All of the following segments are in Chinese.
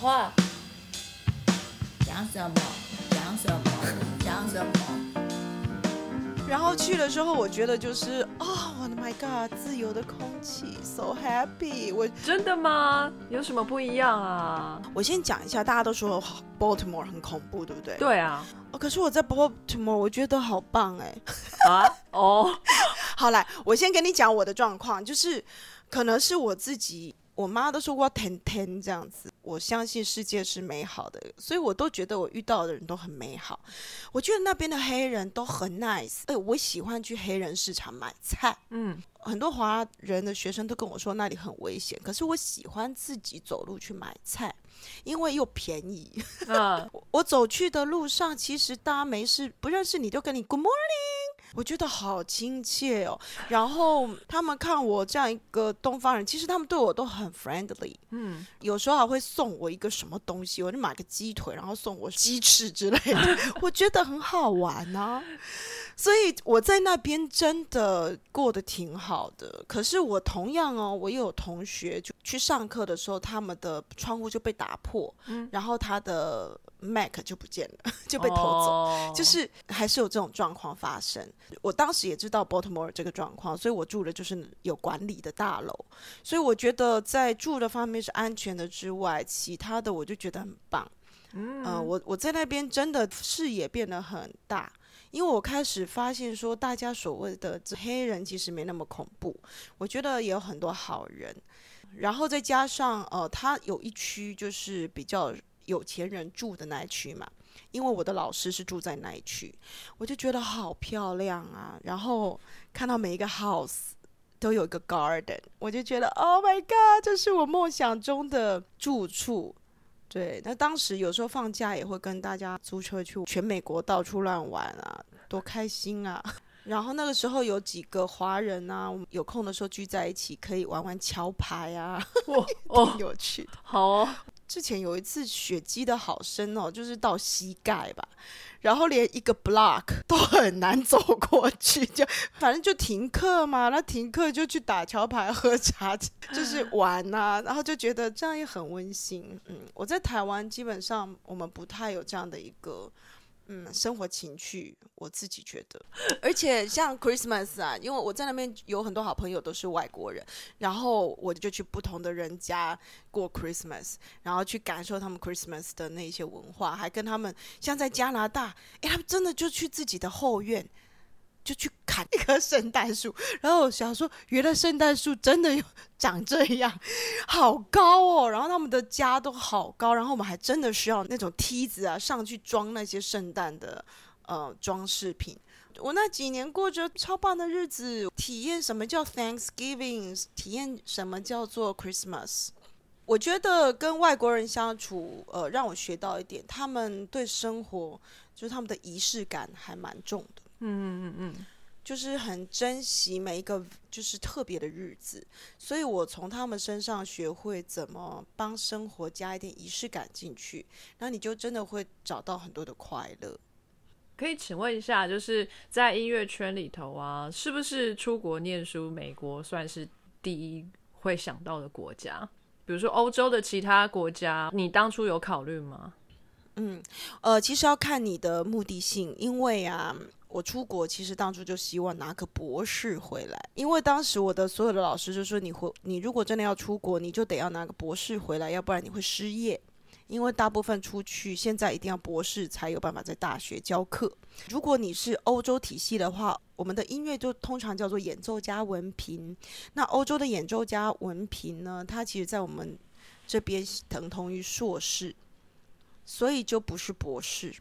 话，讲什么？讲什么？讲什么？然后去了之后，我觉得就是哦，我的 My God，自由的空气，so happy。我真的吗？有什么不一样啊？我先讲一下，大家都说 Baltimore 很恐怖，对不对？对啊。哦，可是我在 Baltimore，我觉得好棒哎。啊？哦。好来，我先跟你讲我的状况，就是可能是我自己。我妈都说过天天这样子，我相信世界是美好的，所以我都觉得我遇到的人都很美好。我觉得那边的黑人都很 nice，哎，我喜欢去黑人市场买菜。嗯，很多华人的学生都跟我说那里很危险，可是我喜欢自己走路去买菜，因为又便宜。嗯，我走去的路上，其实大家没事不认识你就跟你 Good morning。我觉得好亲切哦，然后他们看我这样一个东方人，其实他们对我都很 friendly，嗯，有时候还会送我一个什么东西，我就买个鸡腿，然后送我鸡 翅之类的，我觉得很好玩啊。所以我在那边真的过得挺好的。可是我同样哦，我有同学就去上课的时候，他们的窗户就被打破，嗯，然后他的 Mac 就不见了，就被偷走，就是还是有这种状况发生。我当时也知道 Baltimore 这个状况，所以我住的就是有管理的大楼，所以我觉得在住的方面是安全的之外，其他的我就觉得很棒。嗯，我我在那边真的视野变得很大。因为我开始发现说，大家所谓的黑人其实没那么恐怖，我觉得也有很多好人。然后再加上呃，他有一区就是比较有钱人住的那一区嘛，因为我的老师是住在那一区，我就觉得好漂亮啊。然后看到每一个 house 都有一个 garden，我就觉得 Oh my God，这是我梦想中的住处。对，那当时有时候放假也会跟大家租车去全美国到处乱玩啊，多开心啊！然后那个时候有几个华人啊，有空的时候聚在一起可以玩玩桥牌啊，挺有趣的。好哦。之前有一次雪积的好深哦，就是到膝盖吧，然后连一个 block 都很难走过去，就反正就停课嘛，那停课就去打桥牌、喝茶，就是玩呐，然后就觉得这样也很温馨。嗯，我在台湾基本上我们不太有这样的一个。嗯，生活情趣，我自己觉得，而且像 Christmas 啊，因为我在那边有很多好朋友都是外国人，然后我就去不同的人家过 Christmas，然后去感受他们 Christmas 的那些文化，还跟他们像在加拿大，哎，他们真的就去自己的后院。就去砍一棵圣诞树，然后想说，原来圣诞树真的有 长这样，好高哦。然后他们的家都好高，然后我们还真的需要那种梯子啊，上去装那些圣诞的呃装饰品。我那几年过着超棒的日子，体验什么叫 Thanksgiving，体验什么叫做 Christmas。我觉得跟外国人相处，呃，让我学到一点，他们对生活就是他们的仪式感还蛮重的。嗯嗯嗯嗯，就是很珍惜每一个就是特别的日子，所以我从他们身上学会怎么帮生活加一点仪式感进去，那你就真的会找到很多的快乐。可以请问一下，就是在音乐圈里头啊，是不是出国念书，美国算是第一会想到的国家？比如说欧洲的其他国家，你当初有考虑吗？嗯，呃，其实要看你的目的性，因为啊。我出国其实当初就希望拿个博士回来，因为当时我的所有的老师就说，你回你如果真的要出国，你就得要拿个博士回来，要不然你会失业。因为大部分出去现在一定要博士才有办法在大学教课。如果你是欧洲体系的话，我们的音乐就通常叫做演奏家文凭。那欧洲的演奏家文凭呢，它其实在我们这边等同于硕士，所以就不是博士。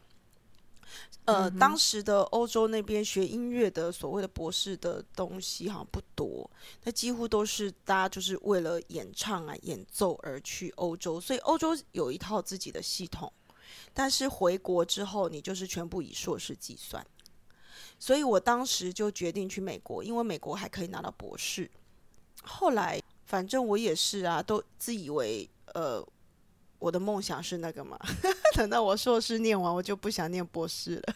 呃，当时的欧洲那边学音乐的所谓的博士的东西好像不多，那几乎都是大家就是为了演唱啊、演奏而去欧洲，所以欧洲有一套自己的系统。但是回国之后，你就是全部以硕士计算。所以我当时就决定去美国，因为美国还可以拿到博士。后来反正我也是啊，都自以为呃。我的梦想是那个嘛？等到我硕士念完，我就不想念博士了。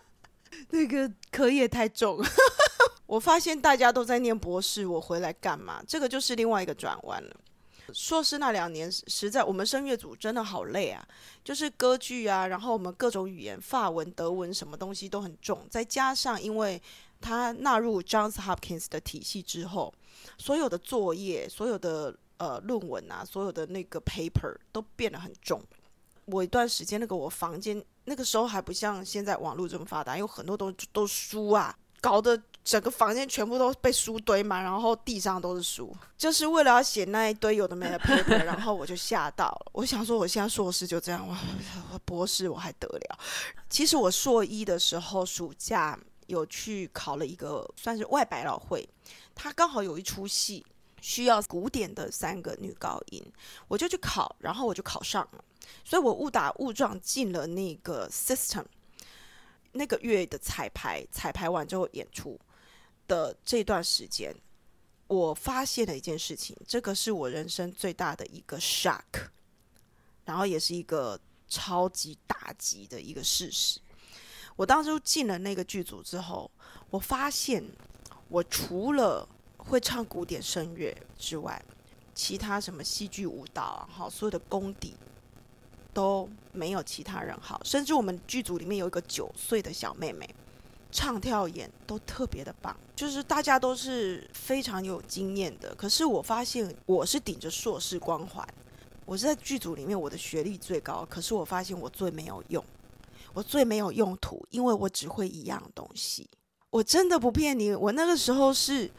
那个课业太重。我发现大家都在念博士，我回来干嘛？这个就是另外一个转弯了。硕士那两年实在我们声乐组真的好累啊，就是歌剧啊，然后我们各种语言，法文、德文什么东西都很重，再加上因为它纳入 Johns Hopkins 的体系之后，所有的作业、所有的呃论文啊、所有的那个 paper 都变得很重。我一段时间那个我房间那个时候还不像现在网络这么发达，有很多都都书啊，搞得整个房间全部都被书堆满，然后地上都是书，就是为了要写那一堆有的没的 paper，然后我就吓到了。我想说，我现在硕士就这样，哇，我博士我还得了？其实我硕一的时候暑假有去考了一个算是外百老汇，他刚好有一出戏需要古典的三个女高音，我就去考，然后我就考上了。所以我误打误撞进了那个 system，那个月的彩排，彩排完之后演出的这段时间，我发现了一件事情，这个是我人生最大的一个 shock，然后也是一个超级打击的一个事实。我当初进了那个剧组之后，我发现我除了会唱古典声乐之外，其他什么戏剧、舞蹈啊，好，所有的功底。都没有其他人好，甚至我们剧组里面有一个九岁的小妹妹，唱跳演都特别的棒，就是大家都是非常有经验的。可是我发现我是顶着硕士光环，我是在剧组里面我的学历最高，可是我发现我最没有用，我最没有用途，因为我只会一样东西。我真的不骗你，我那个时候是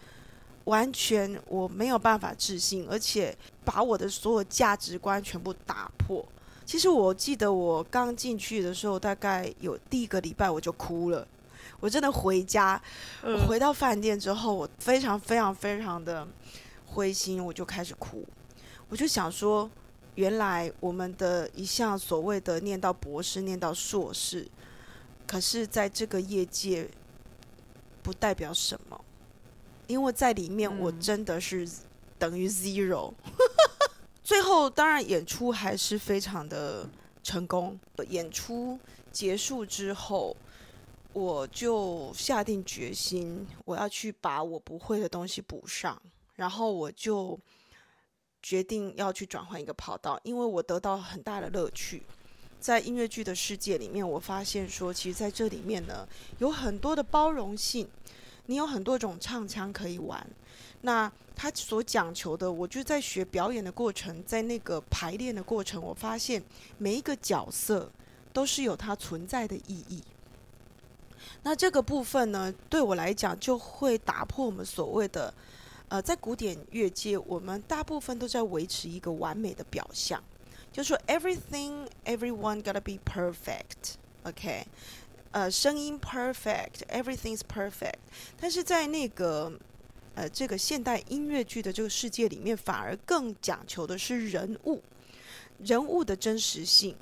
完全我没有办法自信，而且把我的所有价值观全部打破。其实我记得我刚进去的时候，大概有第一个礼拜我就哭了。我真的回家，我回到饭店之后，我非常非常非常的灰心，我就开始哭。我就想说，原来我们的一项所谓的念到博士、念到硕士，可是在这个业界不代表什么，因为在里面我真的是等于 zero。最后，当然演出还是非常的成功。演出结束之后，我就下定决心，我要去把我不会的东西补上。然后我就决定要去转换一个跑道，因为我得到很大的乐趣。在音乐剧的世界里面，我发现说，其实在这里面呢，有很多的包容性，你有很多种唱腔可以玩。那他所讲求的，我就在学表演的过程，在那个排练的过程，我发现每一个角色都是有它存在的意义。那这个部分呢，对我来讲就会打破我们所谓的，呃，在古典乐界，我们大部分都在维持一个完美的表象，就说 everything everyone gotta be perfect，OK，呃，声音 perfect，everything's perfect，但是在那个。呃，这个现代音乐剧的这个世界里面，反而更讲求的是人物，人物的真实性。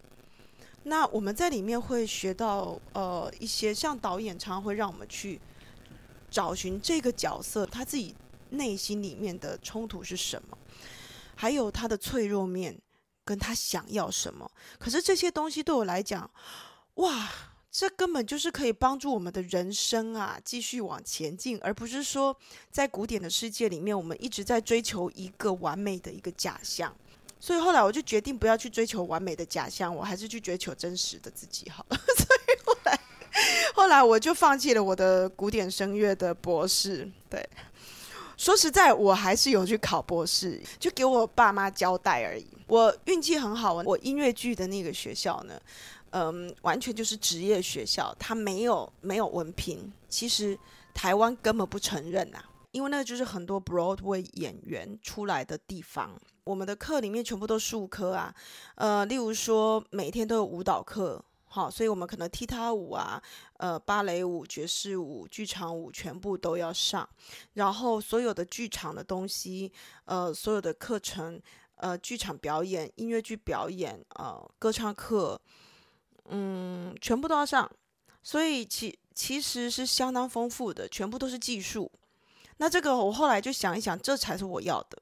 那我们在里面会学到，呃，一些像导演常常会让我们去找寻这个角色他自己内心里面的冲突是什么，还有他的脆弱面，跟他想要什么。可是这些东西对我来讲，哇！这根本就是可以帮助我们的人生啊，继续往前进，而不是说在古典的世界里面，我们一直在追求一个完美的一个假象。所以后来我就决定不要去追求完美的假象，我还是去追求真实的自己好了。所以后来，后来我就放弃了我的古典声乐的博士。对，说实在，我还是有去考博士，就给我爸妈交代而已。我运气很好，我音乐剧的那个学校呢。嗯，完全就是职业学校，他没有没有文凭。其实台湾根本不承认呐，因为那个就是很多 Broadway 演员出来的地方。我们的课里面全部都数科啊，呃，例如说每天都有舞蹈课，好，所以我们可能踢踏舞啊，呃，芭蕾舞、爵士舞、剧场舞全部都要上。然后所有的剧场的东西，呃，所有的课程，呃，剧场表演、音乐剧表演，呃，歌唱课。嗯，全部都要上，所以其其实是相当丰富的，全部都是技术。那这个我后来就想一想，这才是我要的。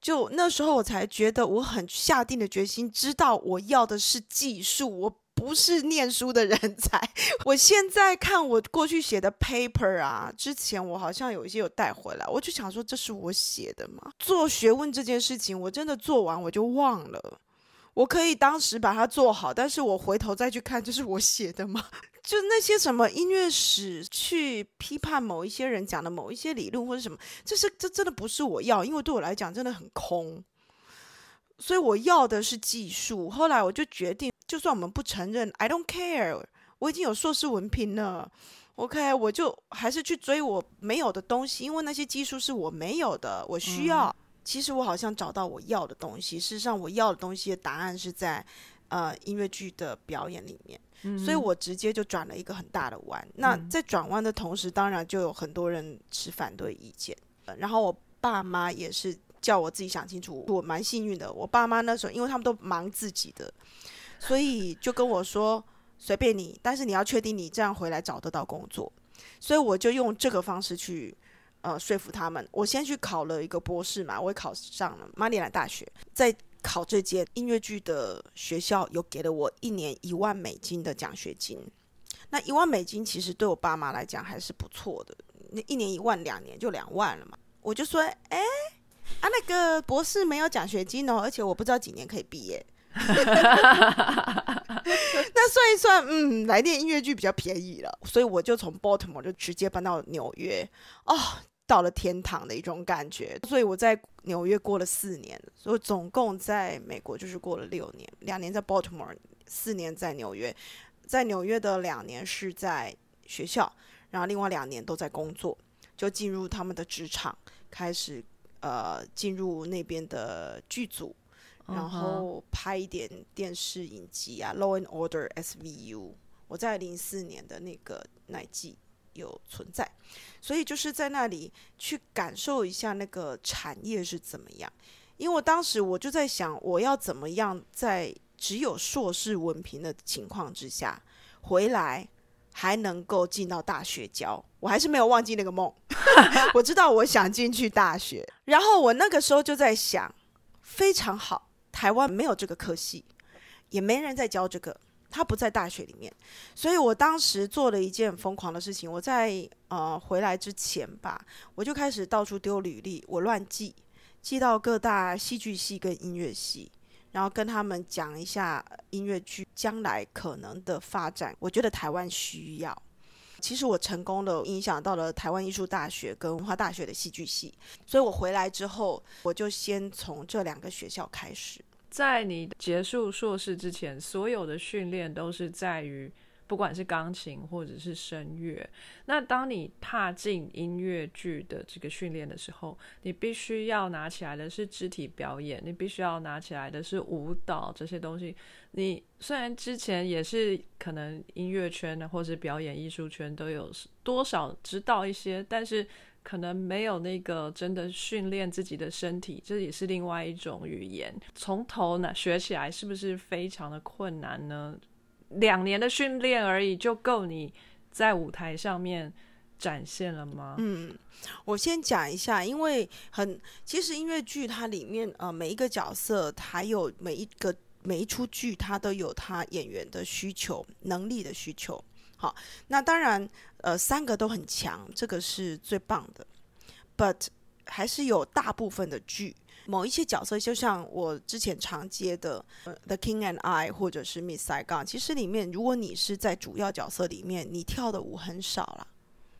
就那时候我才觉得我很下定的决心，知道我要的是技术，我不是念书的人才。我现在看我过去写的 paper 啊，之前我好像有一些有带回来，我就想说这是我写的吗？做学问这件事情，我真的做完我就忘了。我可以当时把它做好，但是我回头再去看，这是我写的吗？就那些什么音乐史去批判某一些人讲的某一些理论或者什么，这是这真的不是我要，因为对我来讲真的很空。所以我要的是技术。后来我就决定，就算我们不承认，I don't care，我已经有硕士文凭了，OK，我就还是去追我没有的东西，因为那些技术是我没有的，我需要。其实我好像找到我要的东西。事实上，我要的东西的答案是在呃音乐剧的表演里面，所以我直接就转了一个很大的弯。那在转弯的同时，当然就有很多人持反对意见。然后我爸妈也是叫我自己想清楚。我蛮幸运的，我爸妈那时候因为他们都忙自己的，所以就跟我说随便你，但是你要确定你这样回来找得到工作。所以我就用这个方式去。呃，说服他们，我先去考了一个博士嘛，我也考上了马里兰大学。在考这间音乐剧的学校，有给了我一年一万美金的奖学金。那一万美金其实对我爸妈来讲还是不错的。那一年一万，两年就两万了嘛。我就说，哎，啊，那个博士没有奖学金哦，而且我不知道几年可以毕业。那算一算，嗯，来电音乐剧比较便宜了，所以我就从 Baltimore 就直接搬到纽约，哦，到了天堂的一种感觉。所以我在纽约过了四年，所以总共在美国就是过了六年，两年在 Baltimore，四年在纽约。在纽约的两年是在学校，然后另外两年都在工作，就进入他们的职场，开始呃进入那边的剧组。然后拍一点电视影集啊，《Law and Order》SVU，我在零四年的那个那季有存在，所以就是在那里去感受一下那个产业是怎么样。因为我当时我就在想，我要怎么样在只有硕士文凭的情况之下回来，还能够进到大学教。我还是没有忘记那个梦，我知道我想进去大学。然后我那个时候就在想，非常好。台湾没有这个科系，也没人在教这个，他不在大学里面，所以我当时做了一件疯狂的事情。我在呃回来之前吧，我就开始到处丢履历，我乱寄，寄到各大戏剧系跟音乐系，然后跟他们讲一下音乐剧将来可能的发展。我觉得台湾需要。其实我成功的影响到了台湾艺术大学跟文化大学的戏剧系，所以我回来之后，我就先从这两个学校开始。在你结束硕士之前，所有的训练都是在于，不管是钢琴或者是声乐。那当你踏进音乐剧的这个训练的时候，你必须要拿起来的是肢体表演，你必须要拿起来的是舞蹈这些东西。你虽然之前也是可能音乐圈的或者表演艺术圈都有多少知道一些，但是。可能没有那个真的训练自己的身体，这也是另外一种语言。从头呢学起来是不是非常的困难呢？两年的训练而已就够你在舞台上面展现了吗？嗯，我先讲一下，因为很其实音乐剧它里面呃每一个角色，还有每一个每一出剧，它都有它演员的需求、能力的需求。好，那当然。呃，三个都很强，这个是最棒的。But 还是有大部分的剧，某一些角色，就像我之前常接的《The King and I》或者是《Miss Saigon》，其实里面如果你是在主要角色里面，你跳的舞很少啦。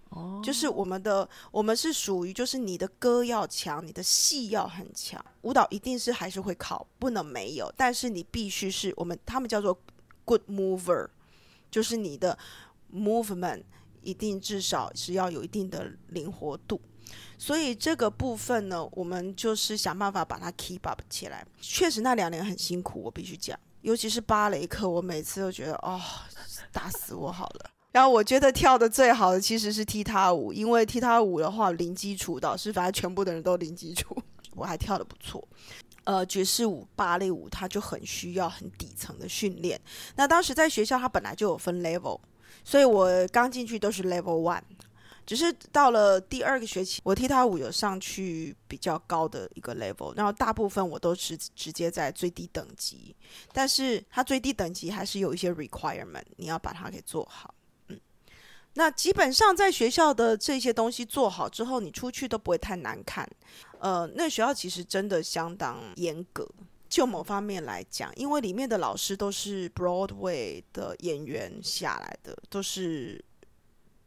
哦，就是我们的，我们是属于就是你的歌要强，你的戏要很强，舞蹈一定是还是会考，不能没有。但是你必须是我们他们叫做 Good Mover，就是你的 Movement。一定至少是要有一定的灵活度，所以这个部分呢，我们就是想办法把它 keep up 起来。确实那两年很辛苦，我必须讲，尤其是芭蕾课，我每次都觉得哦，打死我好了。然后我觉得跳的最好的其实是踢踏舞，因为踢踏舞的话零基础，导师反正全部的人都零基础，我还跳的不错。呃，爵士舞、芭蕾舞，它就很需要很底层的训练。那当时在学校，它本来就有分 level。所以我刚进去都是 level one，只是到了第二个学期，我踢踏舞有上去比较高的一个 level，然后大部分我都是直接在最低等级，但是它最低等级还是有一些 requirement，你要把它给做好。嗯，那基本上在学校的这些东西做好之后，你出去都不会太难看。呃，那学校其实真的相当严格。就某方面来讲，因为里面的老师都是 Broadway 的演员下来的，都是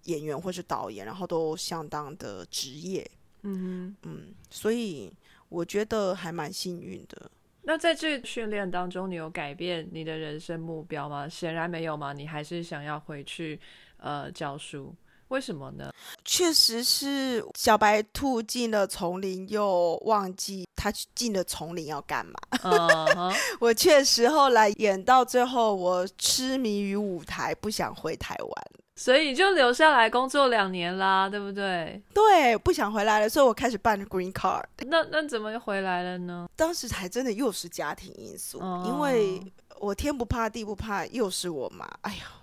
演员或是导演，然后都相当的职业。嗯嗯，所以我觉得还蛮幸运的。那在这训练当中，你有改变你的人生目标吗？显然没有嘛，你还是想要回去呃教书。为什么呢？确实是小白兔进了丛林，又忘记他进了丛林要干嘛。我确实后来演到最后，我痴迷于舞台，不想回台湾，所以就留下来工作两年啦，对不对？对，不想回来了，所以我开始办 green card。那那怎么又回来了呢？当时还真的又是家庭因素，因为我天不怕地不怕，又是我妈。哎呀。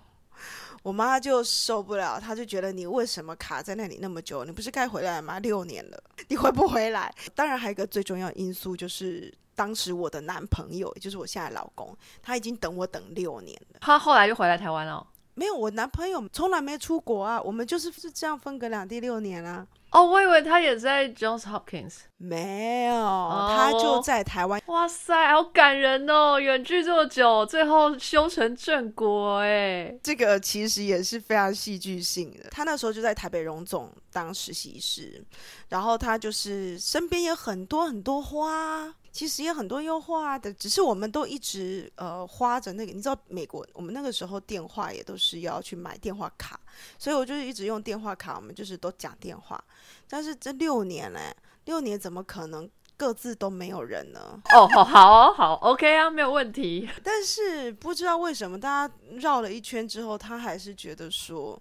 我妈就受不了，她就觉得你为什么卡在那里那么久？你不是该回来吗？六年了，你回不回来？当然，还有一个最重要因素就是，当时我的男朋友，也就是我现在老公，他已经等我等六年了。他后来就回来台湾了？没有，我男朋友从来没出国啊，我们就是是这样分隔两地六年啊。哦，我以为他也在 Johns Hopkins，没有，他就在台湾。哇塞，好感人哦！远距这么久，最后修成正果，哎，这个其实也是非常戏剧性的。他那时候就在台北荣总当实习师，然后他就是身边有很多很多花。其实也很多优化的，只是我们都一直呃花着那个，你知道美国，我们那个时候电话也都是要去买电话卡，所以我就是一直用电话卡，我们就是都讲电话。但是这六年嘞，六年怎么可能各自都没有人呢？哦，好，好，好，OK 啊，没有问题。但是不知道为什么，大家绕了一圈之后，他还是觉得说，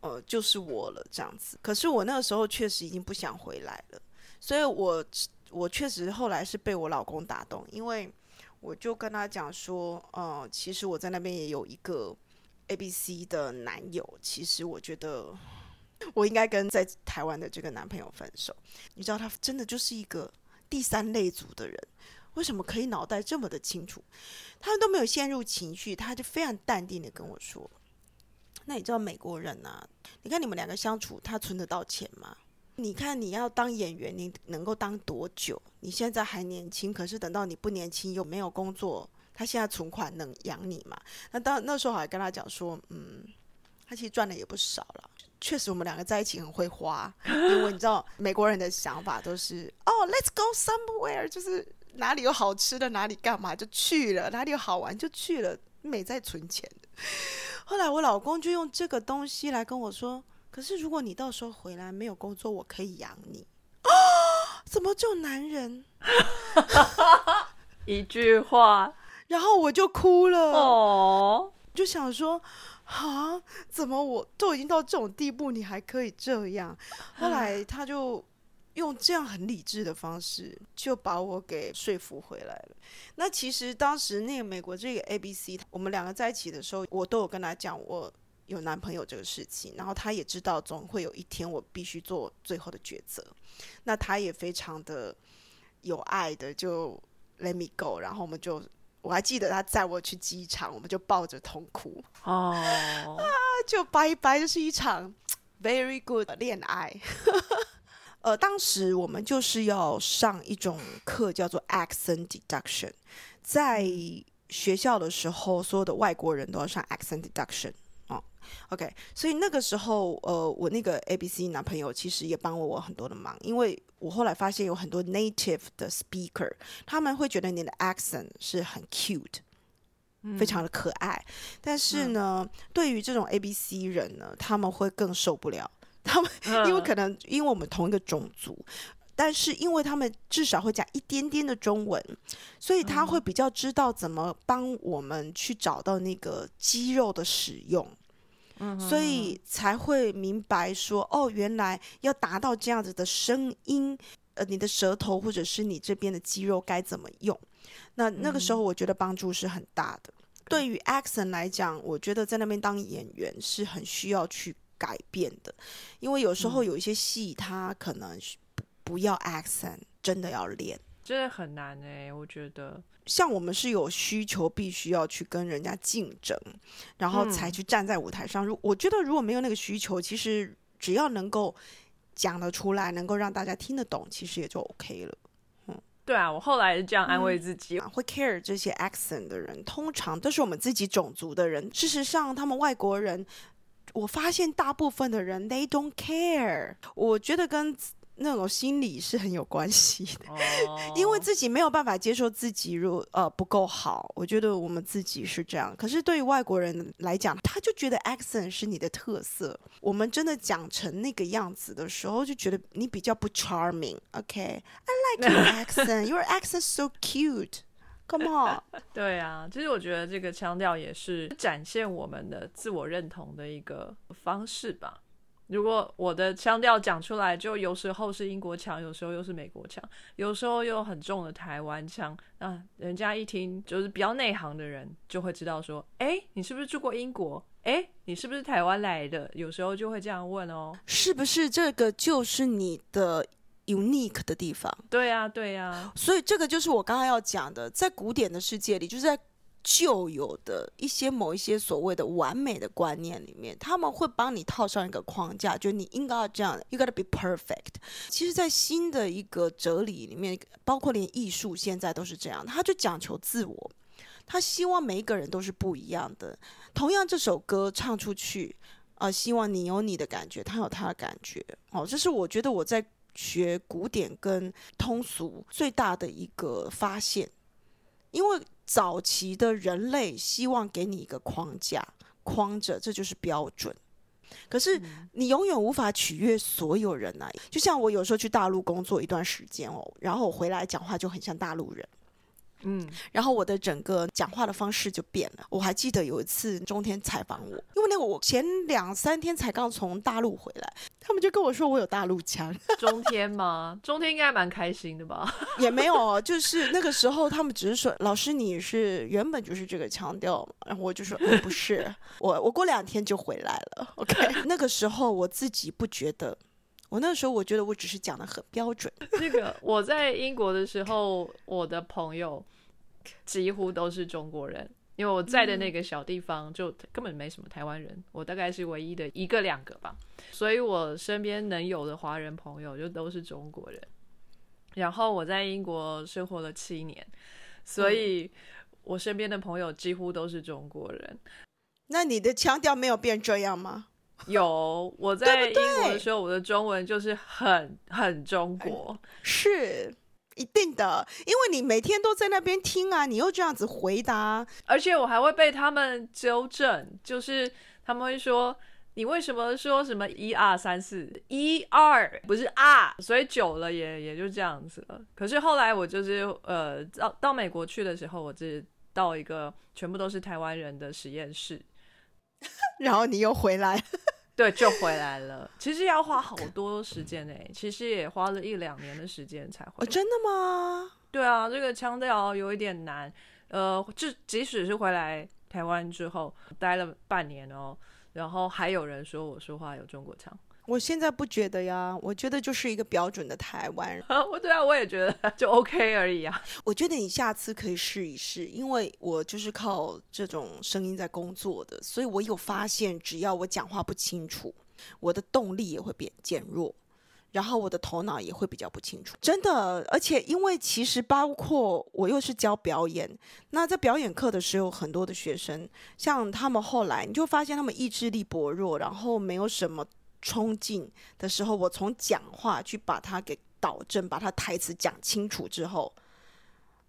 呃，就是我了这样子。可是我那个时候确实已经不想回来了，所以我。我确实后来是被我老公打动，因为我就跟他讲说，呃，其实我在那边也有一个 A B C 的男友，其实我觉得我应该跟在台湾的这个男朋友分手。你知道他真的就是一个第三类族的人，为什么可以脑袋这么的清楚？他都没有陷入情绪，他就非常淡定的跟我说：“那你知道美国人啊？你看你们两个相处，他存得到钱吗？”你看，你要当演员，你能够当多久？你现在还年轻，可是等到你不年轻又没有工作，他现在存款能养你吗？那当那时候还跟他讲说，嗯，他其实赚的也不少了。确实，我们两个在一起很会花，因为你知道美国人的想法都是，哦，Let's go somewhere，就是哪里有好吃的，哪里干嘛就去了，哪里有好玩就去了，没在存钱。后来我老公就用这个东西来跟我说。可是，如果你到时候回来没有工作，我可以养你啊！怎么就男人？一句话，然后我就哭了。哦，就想说啊，怎么我都已经到这种地步，你还可以这样？后来他就用这样很理智的方式，就把我给说服回来了。那其实当时那个美国这个 A B C，我们两个在一起的时候，我都有跟他讲我。有男朋友这个事情，然后他也知道总会有一天我必须做最后的抉择，那他也非常的有爱的就 let me go，然后我们就我还记得他载我去机场，我们就抱着痛哭哦，啊，就拜拜，就是一场 very good 恋爱。呃，当时我们就是要上一种课叫做 accent deduction，在学校的时候，所有的外国人都要上 accent deduction。OK，所以那个时候，呃，我那个 ABC 男朋友其实也帮了我很多的忙，因为我后来发现有很多 native 的 speaker，他们会觉得你的 accent 是很 cute，非常的可爱，但是呢，对于这种 ABC 人呢，他们会更受不了，他们 因为可能因为我们同一个种族，但是因为他们至少会讲一点点的中文，所以他会比较知道怎么帮我们去找到那个肌肉的使用。所以才会明白说，哦，原来要达到这样子的声音，呃，你的舌头或者是你这边的肌肉该怎么用？那那个时候我觉得帮助是很大的。对于 accent 来讲，我觉得在那边当演员是很需要去改变的，因为有时候有一些戏，它可能不不要 accent，真的要练。真的很难哎，我觉得。像我们是有需求，必须要去跟人家竞争，然后才去站在舞台上。如我觉得如果没有那个需求，其实只要能够讲得出来，能够让大家听得懂，其实也就 OK 了。嗯，对啊，我后来是这样安慰自己。会 care 这些 accent 的人，通常都是我们自己种族的人。事实上，他们外国人，我发现大部分的人 they don't care。我觉得跟那种心理是很有关系的，因为自己没有办法接受自己如呃不够好。我觉得我们自己是这样，可是对于外国人来讲，他就觉得 accent 是你的特色。我们真的讲成那个样子的时候，就觉得你比较不 charming。OK，I like your accent. Your accent so cute. Come on。对啊，其实我觉得这个腔调也是展现我们的自我认同的一个方式吧。如果我的腔调讲出来，就有时候是英国腔，有时候又是美国腔，有时候又很重的台湾腔，那人家一听就是比较内行的人就会知道说，哎，你是不是住过英国？哎，你是不是台湾来的？有时候就会这样问哦，是不是这个就是你的 unique 的地方？对呀，对呀，所以这个就是我刚刚要讲的，在古典的世界里，就是在。旧有的一些某一些所谓的完美的观念里面，他们会帮你套上一个框架，就你应该要这样，you gotta be perfect。其实，在新的一个哲理里面，包括连艺术现在都是这样，他就讲求自我，他希望每一个人都是不一样的。同样，这首歌唱出去，啊，希望你有你的感觉，他有他的感觉。哦，这是我觉得我在学古典跟通俗最大的一个发现，因为。早期的人类希望给你一个框架框着，这就是标准。可是你永远无法取悦所有人啊！就像我有时候去大陆工作一段时间哦，然后我回来讲话就很像大陆人。嗯，然后我的整个讲话的方式就变了。我还记得有一次中天采访我，因为那个我前两三天才刚从大陆回来，他们就跟我说我有大陆腔。中天吗？中天应该蛮开心的吧？也没有，就是那个时候他们只是说老师你是原本就是这个腔调，然后我就说不是，我我过两天就回来了。OK，那个时候我自己不觉得，我那时候我觉得我只是讲的很标准。这个我在英国的时候，我的朋友。几乎都是中国人，因为我在的那个小地方就根本没什么台湾人，我大概是唯一的一个两个吧，所以我身边能有的华人朋友就都是中国人。然后我在英国生活了七年，所以我身边的朋友几乎都是中国人。那你的腔调没有变这样吗？有，我在英国的时候，我的中文就是很很中国，是。一定的，因为你每天都在那边听啊，你又这样子回答，而且我还会被他们纠正，就是他们会说你为什么说什么一二三四一二不是啊，所以久了也也就这样子了。可是后来我就是呃到到美国去的时候，我是到一个全部都是台湾人的实验室，然后你又回来。对，就回来了。其实要花好多时间诶，其实也花了一两年的时间才回来。真的吗？对啊，这个腔调有一点难。呃，就即使是回来台湾之后待了半年哦，然后还有人说我说话有中国腔。我现在不觉得呀，我觉得就是一个标准的台湾人。我对啊，我也觉得 就 OK 而已啊。我觉得你下次可以试一试，因为我就是靠这种声音在工作的，所以我有发现，只要我讲话不清楚，我的动力也会变减弱，然后我的头脑也会比较不清楚。真的，而且因为其实包括我又是教表演，那在表演课的时候，很多的学生，像他们后来你就发现他们意志力薄弱，然后没有什么。冲劲的时候，我从讲话去把它给导正，把它台词讲清楚之后，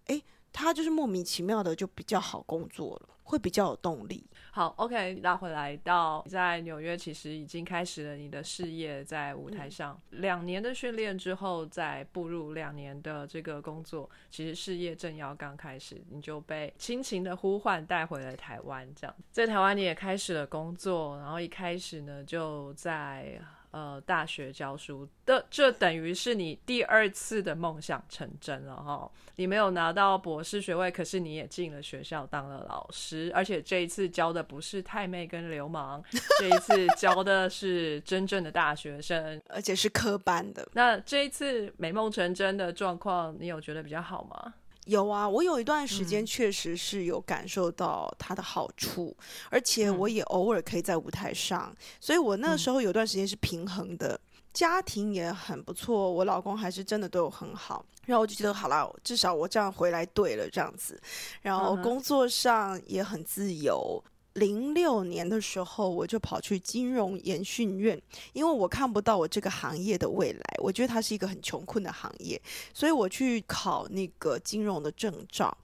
哎，他就是莫名其妙的就比较好工作了，会比较有动力。好，OK，拉回来到在纽约，其实已经开始了你的事业，在舞台上两年的训练之后，再步入两年的这个工作，其实事业正要刚开始，你就被亲情的呼唤带回了台湾。这样，在台湾你也开始了工作，然后一开始呢就在呃大学教书的，这等于是你第二次的梦想成真了哈。你没有拿到博士学位，可是你也进了学校当了老师，而且这一次教的不是太妹跟流氓，这一次教的是真正的大学生，而且是科班的。那这一次美梦成真的状况，你有觉得比较好吗？有啊，我有一段时间确实是有感受到它的好处，而且我也偶尔可以在舞台上，所以我那时候有段时间是平衡的，家庭也很不错，我老公还是真的对我很好，然后我就觉得好了，至少我这样回来对了这样子，然后工作上也很自由。零六年的时候，我就跑去金融研训院，因为我看不到我这个行业的未来，我觉得它是一个很穷困的行业，所以我去考那个金融的证照，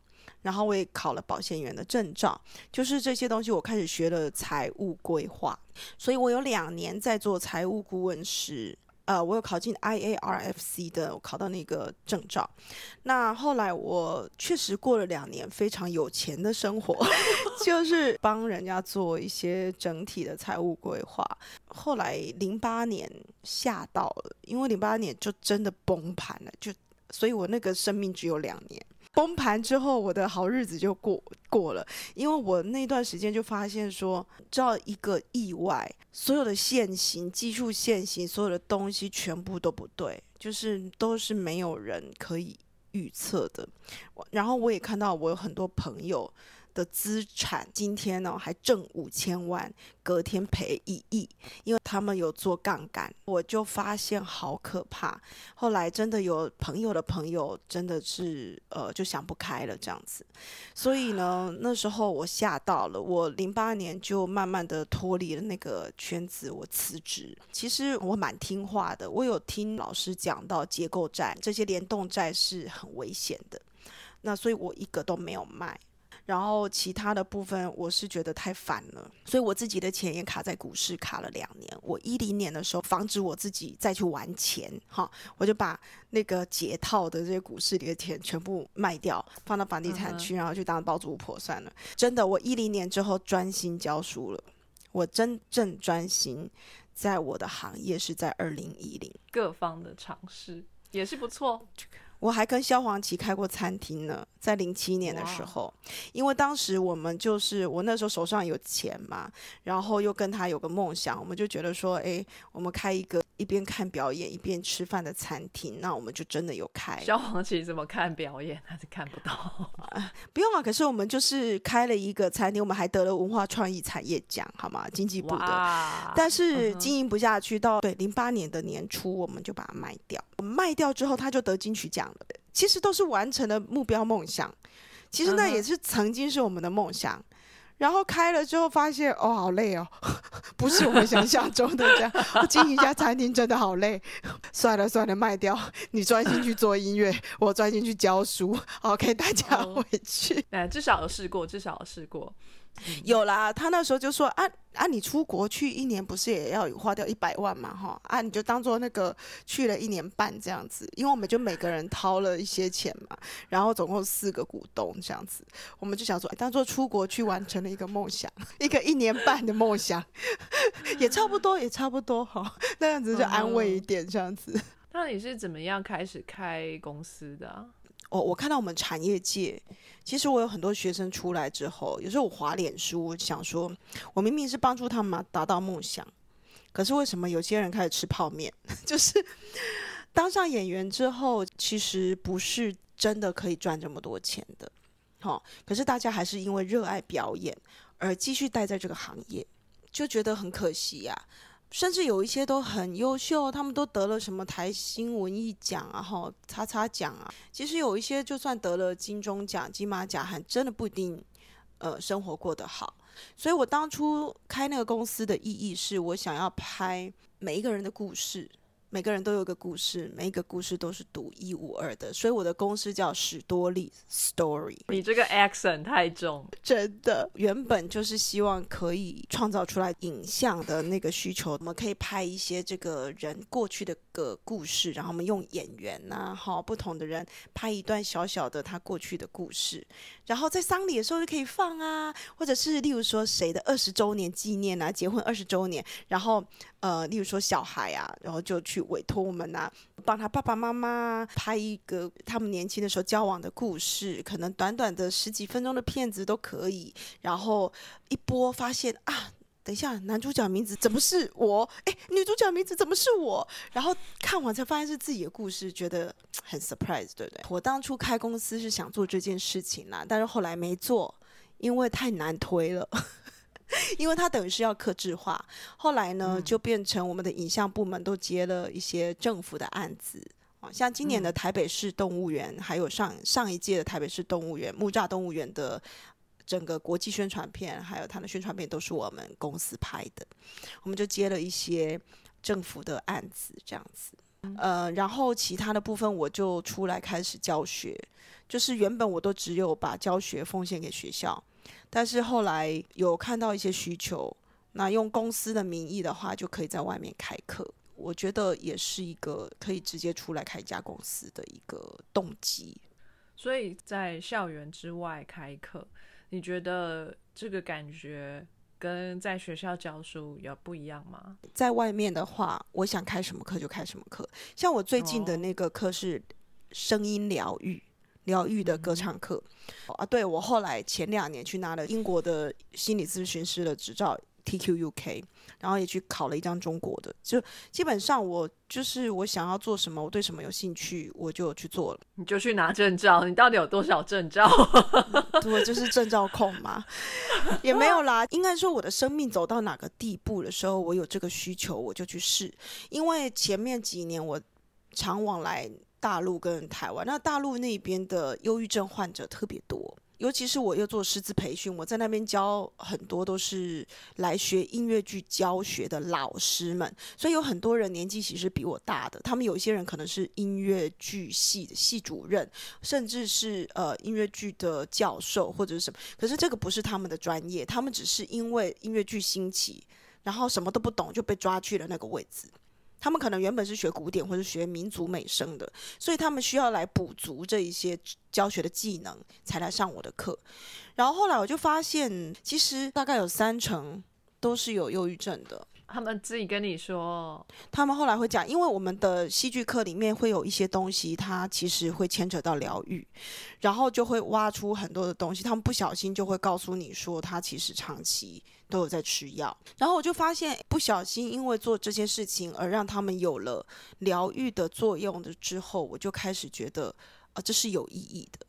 然后我也考了保险员的证照，就是这些东西我开始学了财务规划，所以我有两年在做财务顾问师。呃，我有考进 IARFC 的，我考到那个证照。那后来我确实过了两年非常有钱的生活，就是帮人家做一些整体的财务规划。后来零八年吓到了，因为零八年就真的崩盘了，就所以我那个生命只有两年。崩盘之后，我的好日子就过过了，因为我那段时间就发现说，知道一个意外，所有的现行技术现行，所有的东西全部都不对，就是都是没有人可以预测的。然后我也看到我有很多朋友。的资产今天呢还挣五千万，隔天赔一亿，因为他们有做杠杆，我就发现好可怕。后来真的有朋友的朋友真的是呃就想不开了这样子，所以呢那时候我吓到了，我零八年就慢慢的脱离了那个圈子，我辞职。其实我蛮听话的，我有听老师讲到结构债这些联动债是很危险的，那所以我一个都没有卖。然后其他的部分我是觉得太烦了，所以我自己的钱也卡在股市卡了两年。我一零年的时候防止我自己再去玩钱，哈，我就把那个解套的这些股市里的钱全部卖掉，放到房地产去，然后去当包租婆算了。真的，我一零年之后专心教书了，我真正专心在我的行业是在二零一零。各方的尝试也是不错。我还跟萧煌奇开过餐厅呢，在零七年的时候，因为当时我们就是我那时候手上有钱嘛，然后又跟他有个梦想，我们就觉得说，哎，我们开一个一边看表演一边吃饭的餐厅，那我们就真的有开。消防局怎么看表演？他是看不到。不用啊，可是我们就是开了一个餐厅，我们还得了文化创意产业奖，好吗？经济部的。但是经营不下去，到对零八年的年初，我们就把它卖掉。我们卖掉之后，他就得金曲奖了。其实都是完成了目标梦想，其实那也是曾经是我们的梦想。然后开了之后发现，哦，好累哦，不是我们想象中的这样。经营一家餐厅真的好累，算了算了，卖掉，你专心去做音乐，我专心去教书。OK，大家回去。哎，至少有试过，至少有试过。有啦，他那时候就说啊啊，你出国去一年不是也要花掉一百万嘛哈啊，你就当做那个去了一年半这样子，因为我们就每个人掏了一些钱嘛，然后总共四个股东这样子，我们就想说当做出国去完成了一个梦想，一个一年半的梦想，也差不多也差不多哈，那样子就安慰一点这样子。那你是怎么样开始开公司的？哦，我看到我们产业界，其实我有很多学生出来之后，有时候我滑脸书，想说，我明明是帮助他们达到梦想，可是为什么有些人开始吃泡面？就是当上演员之后，其实不是真的可以赚这么多钱的，好，可是大家还是因为热爱表演而继续待在这个行业，就觉得很可惜呀。甚至有一些都很优秀，他们都得了什么台新文艺奖啊，哈，叉叉奖啊。其实有一些就算得了金钟奖、金马奖，还真的不一定，呃，生活过得好。所以我当初开那个公司的意义是我想要拍每一个人的故事。每个人都有个故事，每一个故事都是独一无二的，所以我的公司叫史多利 Story。你这个 accent 太重，真的。原本就是希望可以创造出来影像的那个需求，我们可以拍一些这个人过去的个故事，然后我们用演员呐，哈，不同的人拍一段小小的他过去的故事，然后在丧礼的时候就可以放啊，或者是例如说谁的二十周年纪念啊，结婚二十周年，然后呃，例如说小孩啊，然后就去委托我们啊，帮他爸爸妈妈拍一个他们年轻的时候交往的故事，可能短短的十几分钟的片子都可以。然后一播发现啊，等一下，男主角名字怎么是我？哎，女主角名字怎么是我？然后看完才发现是自己的故事，觉得很 surprise，对不对？我当初开公司是想做这件事情啦，但是后来没做，因为太难推了。因为它等于是要克制化，后来呢就变成我们的影像部门都接了一些政府的案子。啊，像今年的台北市动物园，还有上上一届的台北市动物园木栅动物园的整个国际宣传片，还有它的宣传片都是我们公司拍的，我们就接了一些政府的案子这样子，呃，然后其他的部分我就出来开始教学，就是原本我都只有把教学奉献给学校。但是后来有看到一些需求，那用公司的名义的话，就可以在外面开课。我觉得也是一个可以直接出来开一家公司的一个动机。所以在校园之外开课，你觉得这个感觉跟在学校教书有不一样吗？在外面的话，我想开什么课就开什么课。像我最近的那个课是声音疗愈。疗愈的歌唱课啊，对我后来前两年去拿了英国的心理咨询师的执照 TQUK，然后也去考了一张中国的，就基本上我就是我想要做什么，我对什么有兴趣，我就去做了。你就去拿证照，你到底有多少证照？对，就是证照控嘛，也没有啦。应该说我的生命走到哪个地步的时候，我有这个需求，我就去试。因为前面几年我常往来。大陆跟台湾，那大陆那边的忧郁症患者特别多，尤其是我又做师资培训，我在那边教很多都是来学音乐剧教学的老师们，所以有很多人年纪其实比我大的，他们有些人可能是音乐剧系的系主任，甚至是呃音乐剧的教授或者是什么，可是这个不是他们的专业，他们只是因为音乐剧兴起，然后什么都不懂就被抓去了那个位置。他们可能原本是学古典或者学民族美声的，所以他们需要来补足这一些教学的技能，才来上我的课。然后后来我就发现，其实大概有三成都是有忧郁症的。他们自己跟你说，他们后来会讲，因为我们的戏剧课里面会有一些东西，它其实会牵扯到疗愈，然后就会挖出很多的东西。他们不小心就会告诉你说，他其实长期都有在吃药。然后我就发现，不小心因为做这些事情而让他们有了疗愈的作用的之后，我就开始觉得，呃，这是有意义的。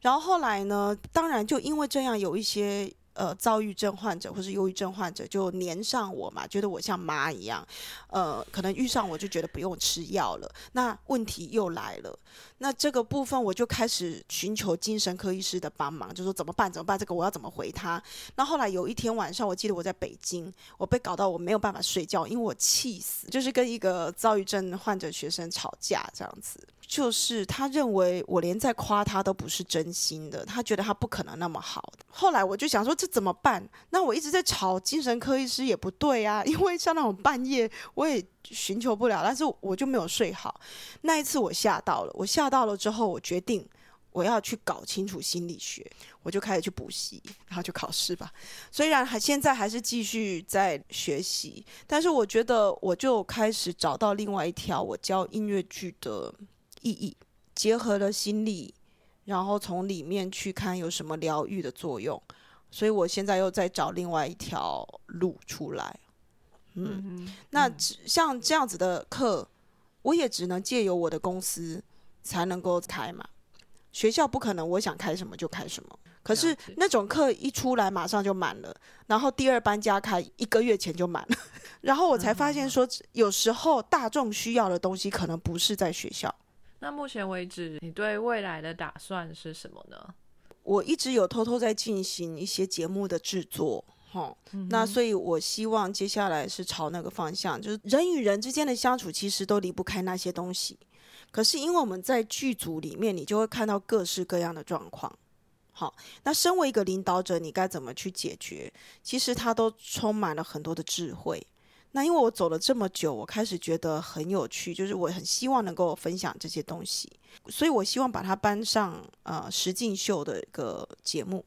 然后后来呢，当然就因为这样有一些。呃，躁郁症患者或是忧郁症患者就黏上我嘛，觉得我像妈一样，呃，可能遇上我就觉得不用吃药了。那问题又来了，那这个部分我就开始寻求精神科医师的帮忙，就说怎么办？怎么办？这个我要怎么回他？那后来有一天晚上，我记得我在北京，我被搞到我没有办法睡觉，因为我气死，就是跟一个躁郁症患者学生吵架这样子。就是他认为我连在夸他都不是真心的，他觉得他不可能那么好。后来我就想说这怎么办？那我一直在吵精神科医师也不对啊，因为像那种半夜我也寻求不了，但是我就没有睡好。那一次我吓到了，我吓到了之后，我决定我要去搞清楚心理学，我就开始去补习，然后就考试吧。虽然还现在还是继续在学习，但是我觉得我就开始找到另外一条我教音乐剧的。意义结合了心理，然后从里面去看有什么疗愈的作用，所以我现在又在找另外一条路出来。嗯，那像这样子的课，我也只能借由我的公司才能够开嘛。学校不可能，我想开什么就开什么。可是那种课一出来马上就满了，然后第二班加开一个月前就满了，然后我才发现说，有时候大众需要的东西可能不是在学校。那目前为止，你对未来的打算是什么呢？我一直有偷偷在进行一些节目的制作，哈，那所以我希望接下来是朝那个方向，就是人与人之间的相处，其实都离不开那些东西。可是因为我们在剧组里面，你就会看到各式各样的状况，好，那身为一个领导者，你该怎么去解决？其实它都充满了很多的智慧。那因为我走了这么久，我开始觉得很有趣，就是我很希望能够分享这些东西，所以我希望把它搬上呃实境秀的一个节目，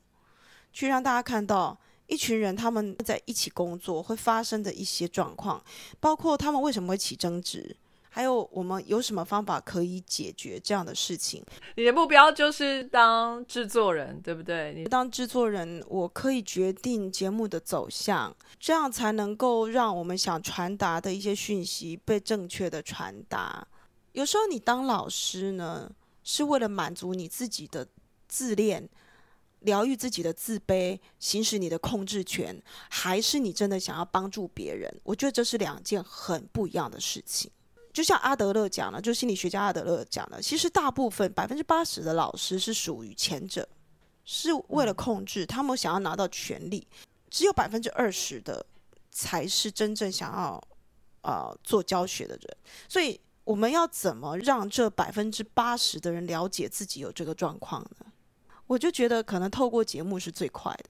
去让大家看到一群人他们在一起工作会发生的一些状况，包括他们为什么会起争执，还有我们有什么方法可以解决这样的事情。你的目标就是当制作人，对不对？你当制作人，我可以决定节目的走向，这样才能够让我们想传达的一些讯息被正确的传达。有时候你当老师呢，是为了满足你自己的自恋。疗愈自己的自卑，行使你的控制权，还是你真的想要帮助别人？我觉得这是两件很不一样的事情。就像阿德勒讲了，就心理学家阿德勒讲了，其实大部分百分之八十的老师是属于前者，是为了控制，他们想要拿到权利；只有百分之二十的才是真正想要呃做教学的人。所以我们要怎么让这百分之八十的人了解自己有这个状况呢？我就觉得可能透过节目是最快的，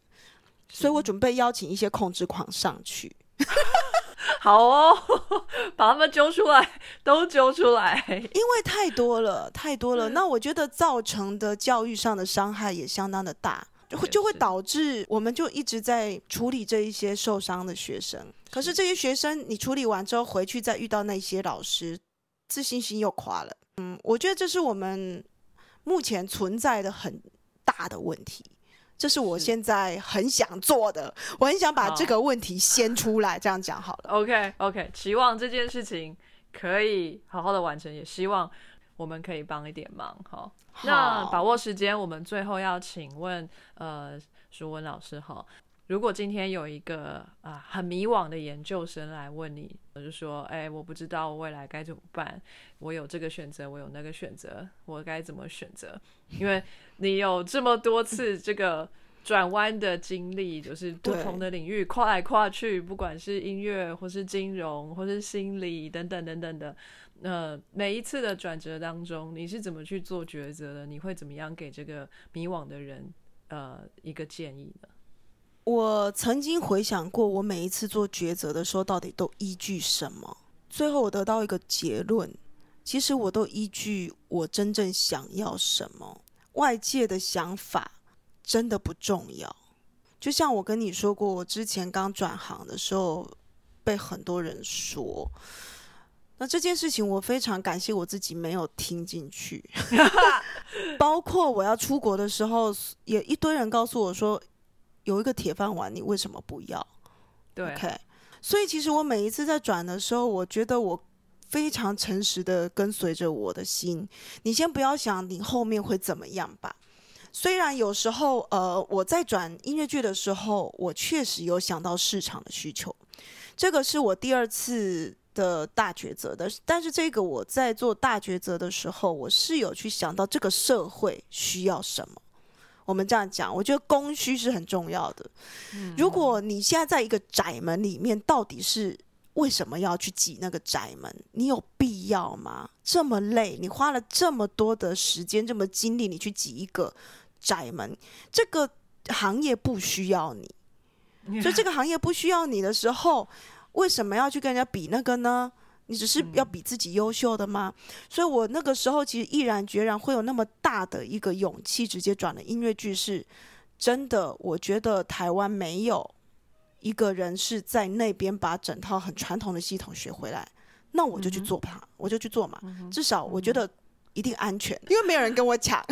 所以我准备邀请一些控制狂上去。好哦，把他们揪出来，都揪出来，因为太多了，太多了。那我觉得造成的教育上的伤害也相当的大，就会就会导致我们就一直在处理这一些受伤的学生。可是这些学生你处理完之后回去再遇到那些老师，自信心又垮了。嗯，我觉得这是我们目前存在的很。大的问题，这是我现在很想做的。我很想把这个问题先出来，这样讲好了。OK OK，期望这件事情可以好好的完成，也希望我们可以帮一点忙。好，那把握时间，我们最后要请问呃，舒文老师哈。如果今天有一个啊很迷惘的研究生来问你，我就说，哎，我不知道未来该怎么办，我有这个选择，我有那个选择，我该怎么选择？因为你有这么多次这个转弯的经历，就是不同的领域跨来跨去，不管是音乐或是金融或是心理等等等等的，呃，每一次的转折当中，你是怎么去做抉择的？你会怎么样给这个迷惘的人呃一个建议呢？我曾经回想过，我每一次做抉择的时候，到底都依据什么？最后我得到一个结论：其实我都依据我真正想要什么。外界的想法真的不重要。就像我跟你说过，我之前刚转行的时候，被很多人说，那这件事情我非常感谢我自己没有听进去。包括我要出国的时候，也一堆人告诉我说。有一个铁饭碗，你为什么不要？对，OK。所以其实我每一次在转的时候，我觉得我非常诚实的跟随着我的心。你先不要想你后面会怎么样吧。虽然有时候，呃，我在转音乐剧的时候，我确实有想到市场的需求，这个是我第二次的大抉择的。但是这个我在做大抉择的时候，我是有去想到这个社会需要什么。我们这样讲，我觉得供需是很重要的。如果你现在在一个窄门里面，到底是为什么要去挤那个窄门？你有必要吗？这么累，你花了这么多的时间、这么精力，你去挤一个窄门，这个行业不需要你。所以这个行业不需要你的时候，为什么要去跟人家比那个呢？你只是要比自己优秀的吗？所以我那个时候其实毅然决然会有那么大的一个勇气，直接转了音乐剧。是真的，我觉得台湾没有一个人是在那边把整套很传统的系统学回来，那我就去做吧，我就去做嘛。至少我觉得一定安全，因为没有人跟我抢。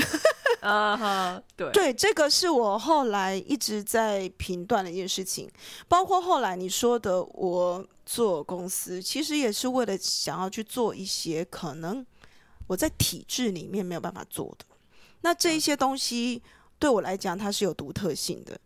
啊哈，对对，这个是我后来一直在评断的一件事情，包括后来你说的，我做公司其实也是为了想要去做一些可能我在体制里面没有办法做的，那这一些东西对我来讲它是有独特性的。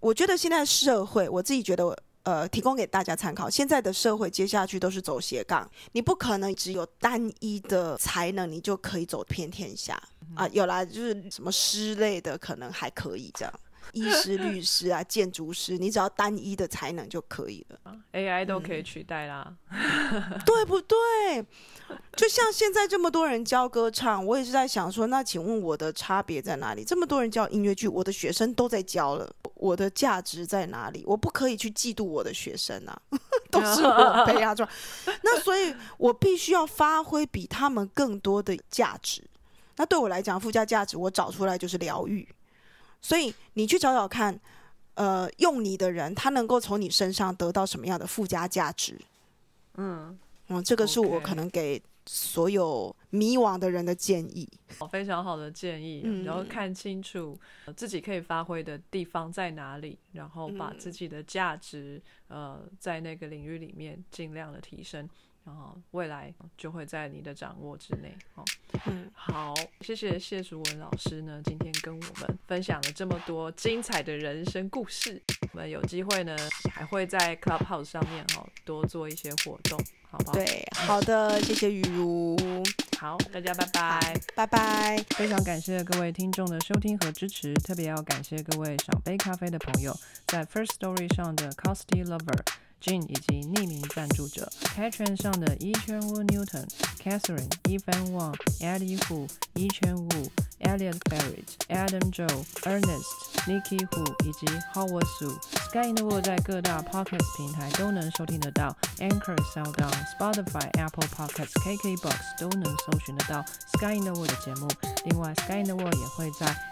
我觉得现在社会，我自己觉得。呃，提供给大家参考。现在的社会接下去都是走斜杠，你不可能只有单一的才能，你就可以走遍天下啊。有啦，就是什么诗类的可能还可以这样，医师、律师啊、建筑师，你只要单一的才能就可以了。AI 都可以取代啦，对不对？就像现在这么多人教歌唱，我也是在想说，那请问我的差别在哪里？这么多人教音乐剧，我的学生都在教了。我的价值在哪里？我不可以去嫉妒我的学生啊，都是我培养出来。那所以，我必须要发挥比他们更多的价值。那对我来讲，附加价值我找出来就是疗愈。所以你去找找看，呃用你的人，他能够从你身上得到什么样的附加价值。嗯，嗯，这个是我可能给所有迷惘的人的建议。哦非常好的建议，嗯然后看清楚呃自己可以发挥的地方在哪里，然后把嗯自己的价值呃在那个领域里面尽量的提升，然后未来就会在你的掌握之内。哦，嗯，好，谢谢谢淑文老师呢，今天跟我们分享了这么多精彩的人生故事。我们有机会呢，还会在 Clubhouse 上面哈、哦、多做一些活动，好不好？，对，好的，谢谢雨茹，好，大家拜拜。拜拜。非常感谢各位听众的收听和支持，特别要感谢各位赏杯咖啡的朋友，在 First Story 上的 Costy Lover、Jane 以及匿名赞助者，Patron 上的一圈 Wu Newton、Catherine、Evan Wang、Eddie Hu、一圈 Wu、Elliot Barrett、Adam Joe、Ernest、Nikki Hu 以及 Howard Su。Sky in the World 在各大 Podcast 平台都能收听得到，Anchor、SoundOn、Spotify、Apple Podcasts、KKBox 都能搜寻得到 Sky in the World 的节目。另外，Sky in the World 也会在